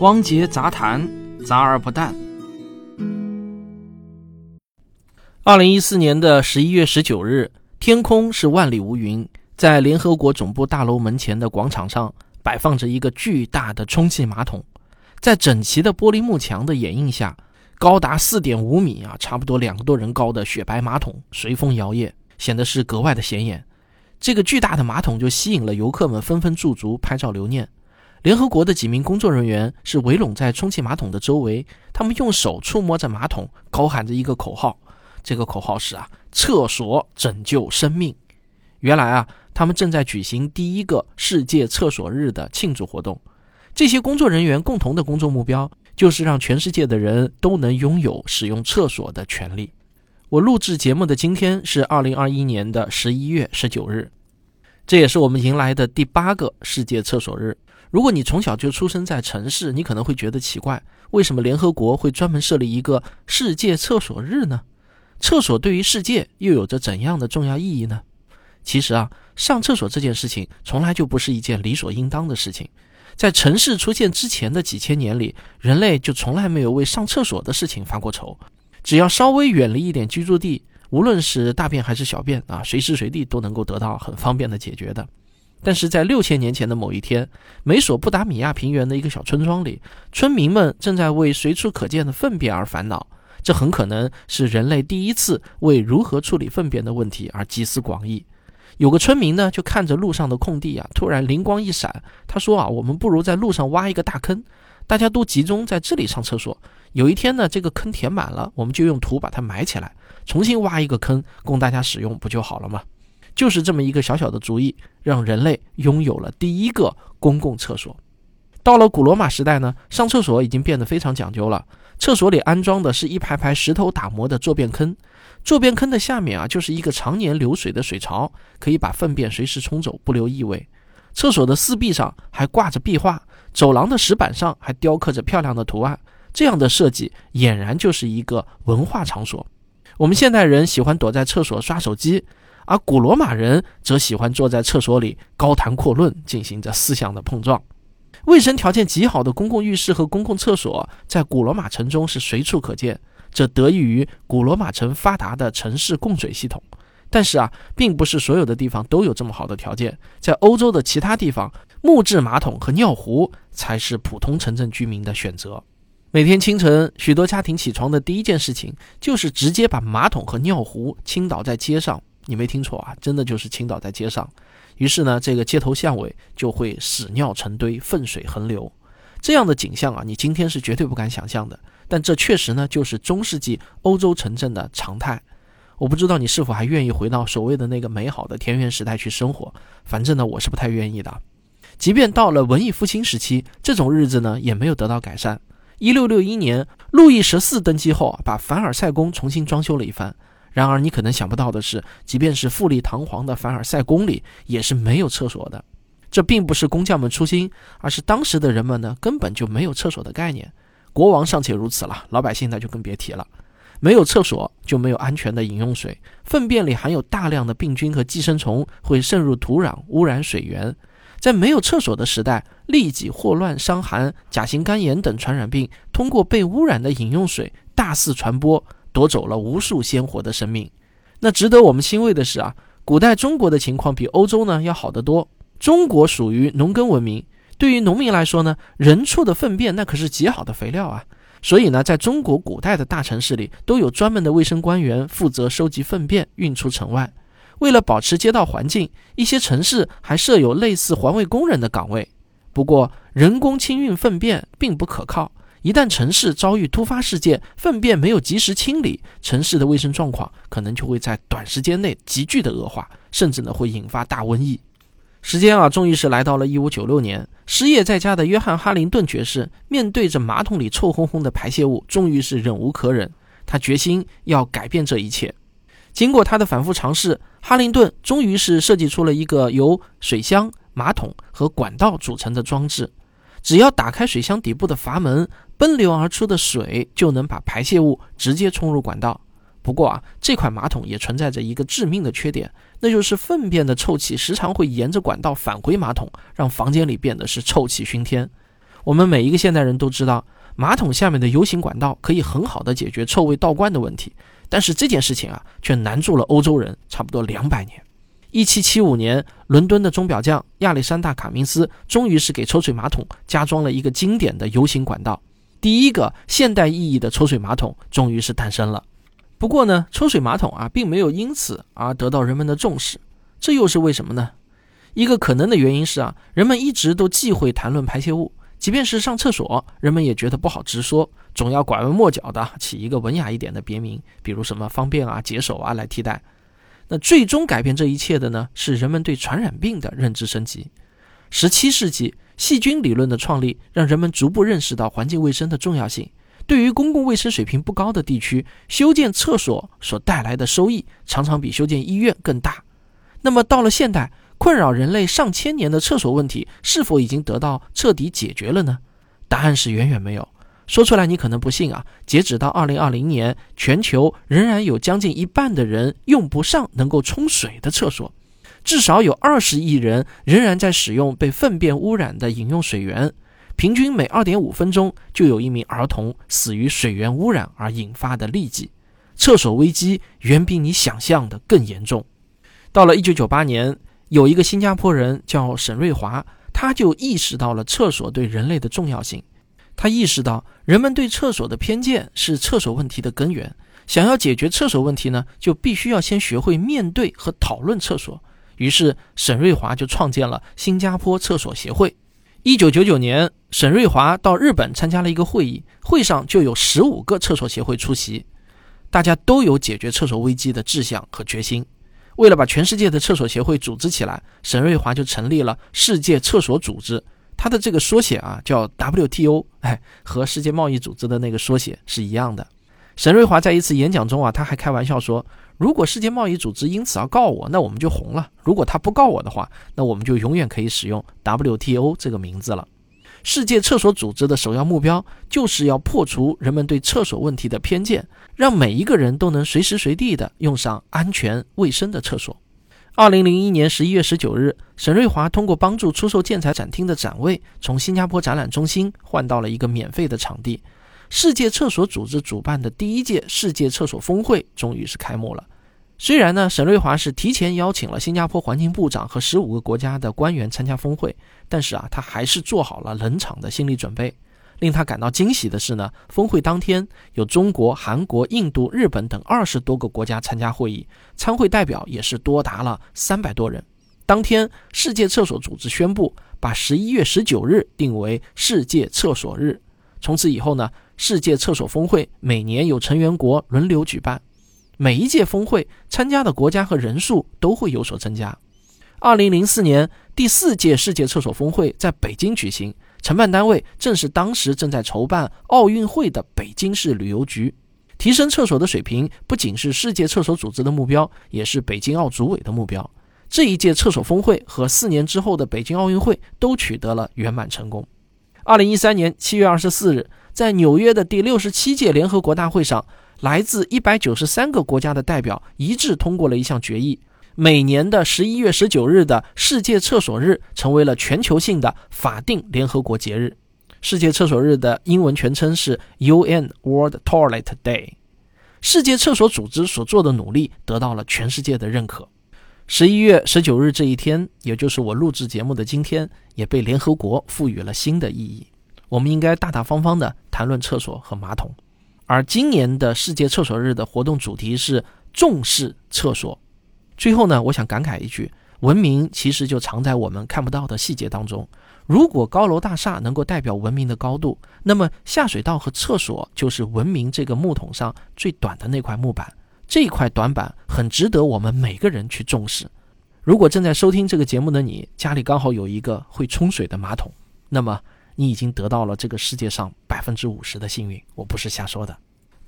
汪杰杂谈，杂而不淡。二零一四年的十一月十九日，天空是万里无云，在联合国总部大楼门前的广场上，摆放着一个巨大的充气马桶，在整齐的玻璃幕墙的掩映下，高达四点五米啊，差不多两个多人高的雪白马桶随风摇曳，显得是格外的显眼。这个巨大的马桶就吸引了游客们纷纷驻足拍照留念。联合国的几名工作人员是围拢在充气马桶的周围，他们用手触摸着马桶，高喊着一个口号。这个口号是啊，厕所拯救生命。原来啊，他们正在举行第一个世界厕所日的庆祝活动。这些工作人员共同的工作目标就是让全世界的人都能拥有使用厕所的权利。我录制节目的今天是二零二一年的十一月十九日，这也是我们迎来的第八个世界厕所日。如果你从小就出生在城市，你可能会觉得奇怪，为什么联合国会专门设立一个世界厕所日呢？厕所对于世界又有着怎样的重要意义呢？其实啊，上厕所这件事情从来就不是一件理所应当的事情。在城市出现之前的几千年里，人类就从来没有为上厕所的事情发过愁。只要稍微远离一点居住地，无论是大便还是小便啊，随时随地都能够得到很方便的解决的。但是在六千年前的某一天，美索不达米亚平原的一个小村庄里，村民们正在为随处可见的粪便而烦恼。这很可能是人类第一次为如何处理粪便的问题而集思广益。有个村民呢，就看着路上的空地啊，突然灵光一闪，他说啊，我们不如在路上挖一个大坑，大家都集中在这里上厕所。有一天呢，这个坑填满了，我们就用土把它埋起来，重新挖一个坑供大家使用，不就好了吗？就是这么一个小小的主意，让人类拥有了第一个公共厕所。到了古罗马时代呢，上厕所已经变得非常讲究了，厕所里安装的是一排排石头打磨的坐便坑，坐便坑的下面啊，就是一个常年流水的水槽，可以把粪便随时冲走，不留异味。厕所的四壁上还挂着壁画，走廊的石板上还雕刻着漂亮的图案。这样的设计俨然就是一个文化场所。我们现代人喜欢躲在厕所刷手机，而古罗马人则喜欢坐在厕所里高谈阔论，进行着思想的碰撞。卫生条件极好的公共浴室和公共厕所在古罗马城中是随处可见，这得益于古罗马城发达的城市供水系统。但是啊，并不是所有的地方都有这么好的条件，在欧洲的其他地方，木质马桶和尿壶才是普通城镇居民的选择。每天清晨，许多家庭起床的第一件事情就是直接把马桶和尿壶倾倒在街上。你没听错啊，真的就是倾倒在街上。于是呢，这个街头巷尾就会屎尿成堆，粪水横流。这样的景象啊，你今天是绝对不敢想象的。但这确实呢，就是中世纪欧洲城镇的常态。我不知道你是否还愿意回到所谓的那个美好的田园时代去生活。反正呢，我是不太愿意的。即便到了文艺复兴时期，这种日子呢，也没有得到改善。一六六一年，路易十四登基后，把凡尔赛宫重新装修了一番。然而，你可能想不到的是，即便是富丽堂皇的凡尔赛宫里，也是没有厕所的。这并不是工匠们粗心，而是当时的人们呢，根本就没有厕所的概念。国王尚且如此了，老百姓那就更别提了。没有厕所，就没有安全的饮用水。粪便里含有大量的病菌和寄生虫，会渗入土壤，污染水源。在没有厕所的时代，痢疾、霍乱、伤寒、甲型肝炎等传染病通过被污染的饮用水大肆传播，夺走了无数鲜活的生命。那值得我们欣慰的是啊，古代中国的情况比欧洲呢要好得多。中国属于农耕文明，对于农民来说呢，人畜的粪便那可是极好的肥料啊。所以呢，在中国古代的大城市里，都有专门的卫生官员负责收集粪便，运出城外。为了保持街道环境，一些城市还设有类似环卫工人的岗位。不过，人工清运粪便并不可靠。一旦城市遭遇突发事件，粪便没有及时清理，城市的卫生状况可能就会在短时间内急剧的恶化，甚至呢会引发大瘟疫。时间啊，终于是来到了一五九六年。失业在家的约翰·哈林顿爵士面对着马桶里臭烘烘的排泄物，终于是忍无可忍。他决心要改变这一切。经过他的反复尝试，哈灵顿终于是设计出了一个由水箱、马桶和管道组成的装置。只要打开水箱底部的阀门，奔流而出的水就能把排泄物直接冲入管道。不过啊，这款马桶也存在着一个致命的缺点，那就是粪便的臭气时常会沿着管道返回马桶，让房间里变得是臭气熏天。我们每一个现代人都知道，马桶下面的 U 型管道可以很好的解决臭味倒灌的问题，但是这件事情啊，却难住了欧洲人差不多两百年。一七七五年，伦敦的钟表匠亚历山大·卡明斯终于是给抽水马桶加装了一个经典的 U 型管道，第一个现代意义的抽水马桶终于是诞生了。不过呢，抽水马桶啊，并没有因此而得到人们的重视，这又是为什么呢？一个可能的原因是啊，人们一直都忌讳谈论排泄物。即便是上厕所，人们也觉得不好直说，总要拐弯抹角的起一个文雅一点的别名，比如什么方便啊、解手啊来替代。那最终改变这一切的呢，是人们对传染病的认知升级。十七世纪，细菌理论的创立让人们逐步认识到环境卫生的重要性。对于公共卫生水平不高的地区，修建厕所所带来的收益常常比修建医院更大。那么到了现代，困扰人类上千年的厕所问题是否已经得到彻底解决了呢？答案是远远没有。说出来你可能不信啊。截止到二零二零年，全球仍然有将近一半的人用不上能够冲水的厕所，至少有二十亿人仍然在使用被粪便污染的饮用水源，平均每二点五分钟就有一名儿童死于水源污染而引发的痢疾。厕所危机远比你想象的更严重。到了一九九八年。有一个新加坡人叫沈瑞华，他就意识到了厕所对人类的重要性。他意识到人们对厕所的偏见是厕所问题的根源。想要解决厕所问题呢，就必须要先学会面对和讨论厕所。于是，沈瑞华就创建了新加坡厕所协会。一九九九年，沈瑞华到日本参加了一个会议，会上就有十五个厕所协会出席，大家都有解决厕所危机的志向和决心。为了把全世界的厕所协会组织起来，沈瑞华就成立了世界厕所组织。它的这个缩写啊叫 WTO，哎，和世界贸易组织的那个缩写是一样的。沈瑞华在一次演讲中啊，他还开玩笑说：“如果世界贸易组织因此而告我，那我们就红了；如果他不告我的话，那我们就永远可以使用 WTO 这个名字了。”世界厕所组织的首要目标就是要破除人们对厕所问题的偏见，让每一个人都能随时随地的用上安全卫生的厕所。二零零一年十一月十九日，沈瑞华通过帮助出售建材展厅的展位，从新加坡展览中心换到了一个免费的场地。世界厕所组织主办的第一届世界厕所峰会终于是开幕了。虽然呢，沈瑞华是提前邀请了新加坡环境部长和十五个国家的官员参加峰会，但是啊，他还是做好了冷场的心理准备。令他感到惊喜的是呢，峰会当天有中国、韩国、印度、日本等二十多个国家参加会议，参会代表也是多达了三百多人。当天，世界厕所组织宣布把十一月十九日定为世界厕所日。从此以后呢，世界厕所峰会每年有成员国轮流举办。每一届峰会参加的国家和人数都会有所增加。二零零四年第四届世界厕所峰会在北京举行，承办单位正是当时正在筹办奥运会的北京市旅游局。提升厕所的水平不仅是世界厕所组织的目标，也是北京奥组委的目标。这一届厕所峰会和四年之后的北京奥运会都取得了圆满成功。二零一三年七月二十四日，在纽约的第六十七届联合国大会上。来自一百九十三个国家的代表一致通过了一项决议，每年的十一月十九日的世界厕所日成为了全球性的法定联合国节日。世界厕所日的英文全称是 UN World Toilet Day。世界厕所组织所做的努力得到了全世界的认可。十一月十九日这一天，也就是我录制节目的今天，也被联合国赋予了新的意义。我们应该大大方方地谈论厕所和马桶。而今年的世界厕所日的活动主题是重视厕所。最后呢，我想感慨一句：文明其实就藏在我们看不到的细节当中。如果高楼大厦能够代表文明的高度，那么下水道和厕所就是文明这个木桶上最短的那块木板。这块短板很值得我们每个人去重视。如果正在收听这个节目的你，家里刚好有一个会冲水的马桶，那么。你已经得到了这个世界上百分之五十的幸运，我不是瞎说的。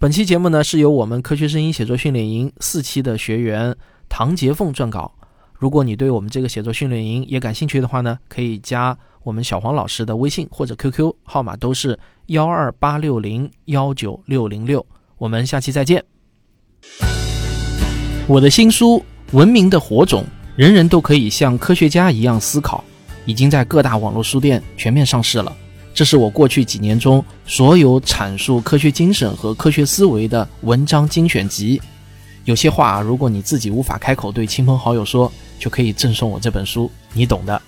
本期节目呢是由我们科学声音写作训练营四期的学员唐杰凤撰稿。如果你对我们这个写作训练营也感兴趣的话呢，可以加我们小黄老师的微信或者 QQ 号码，都是幺二八六零幺九六零六。我们下期再见。我的新书《文明的火种》，人人都可以像科学家一样思考，已经在各大网络书店全面上市了。这是我过去几年中所有阐述科学精神和科学思维的文章精选集。有些话，如果你自己无法开口对亲朋好友说，就可以赠送我这本书，你懂的。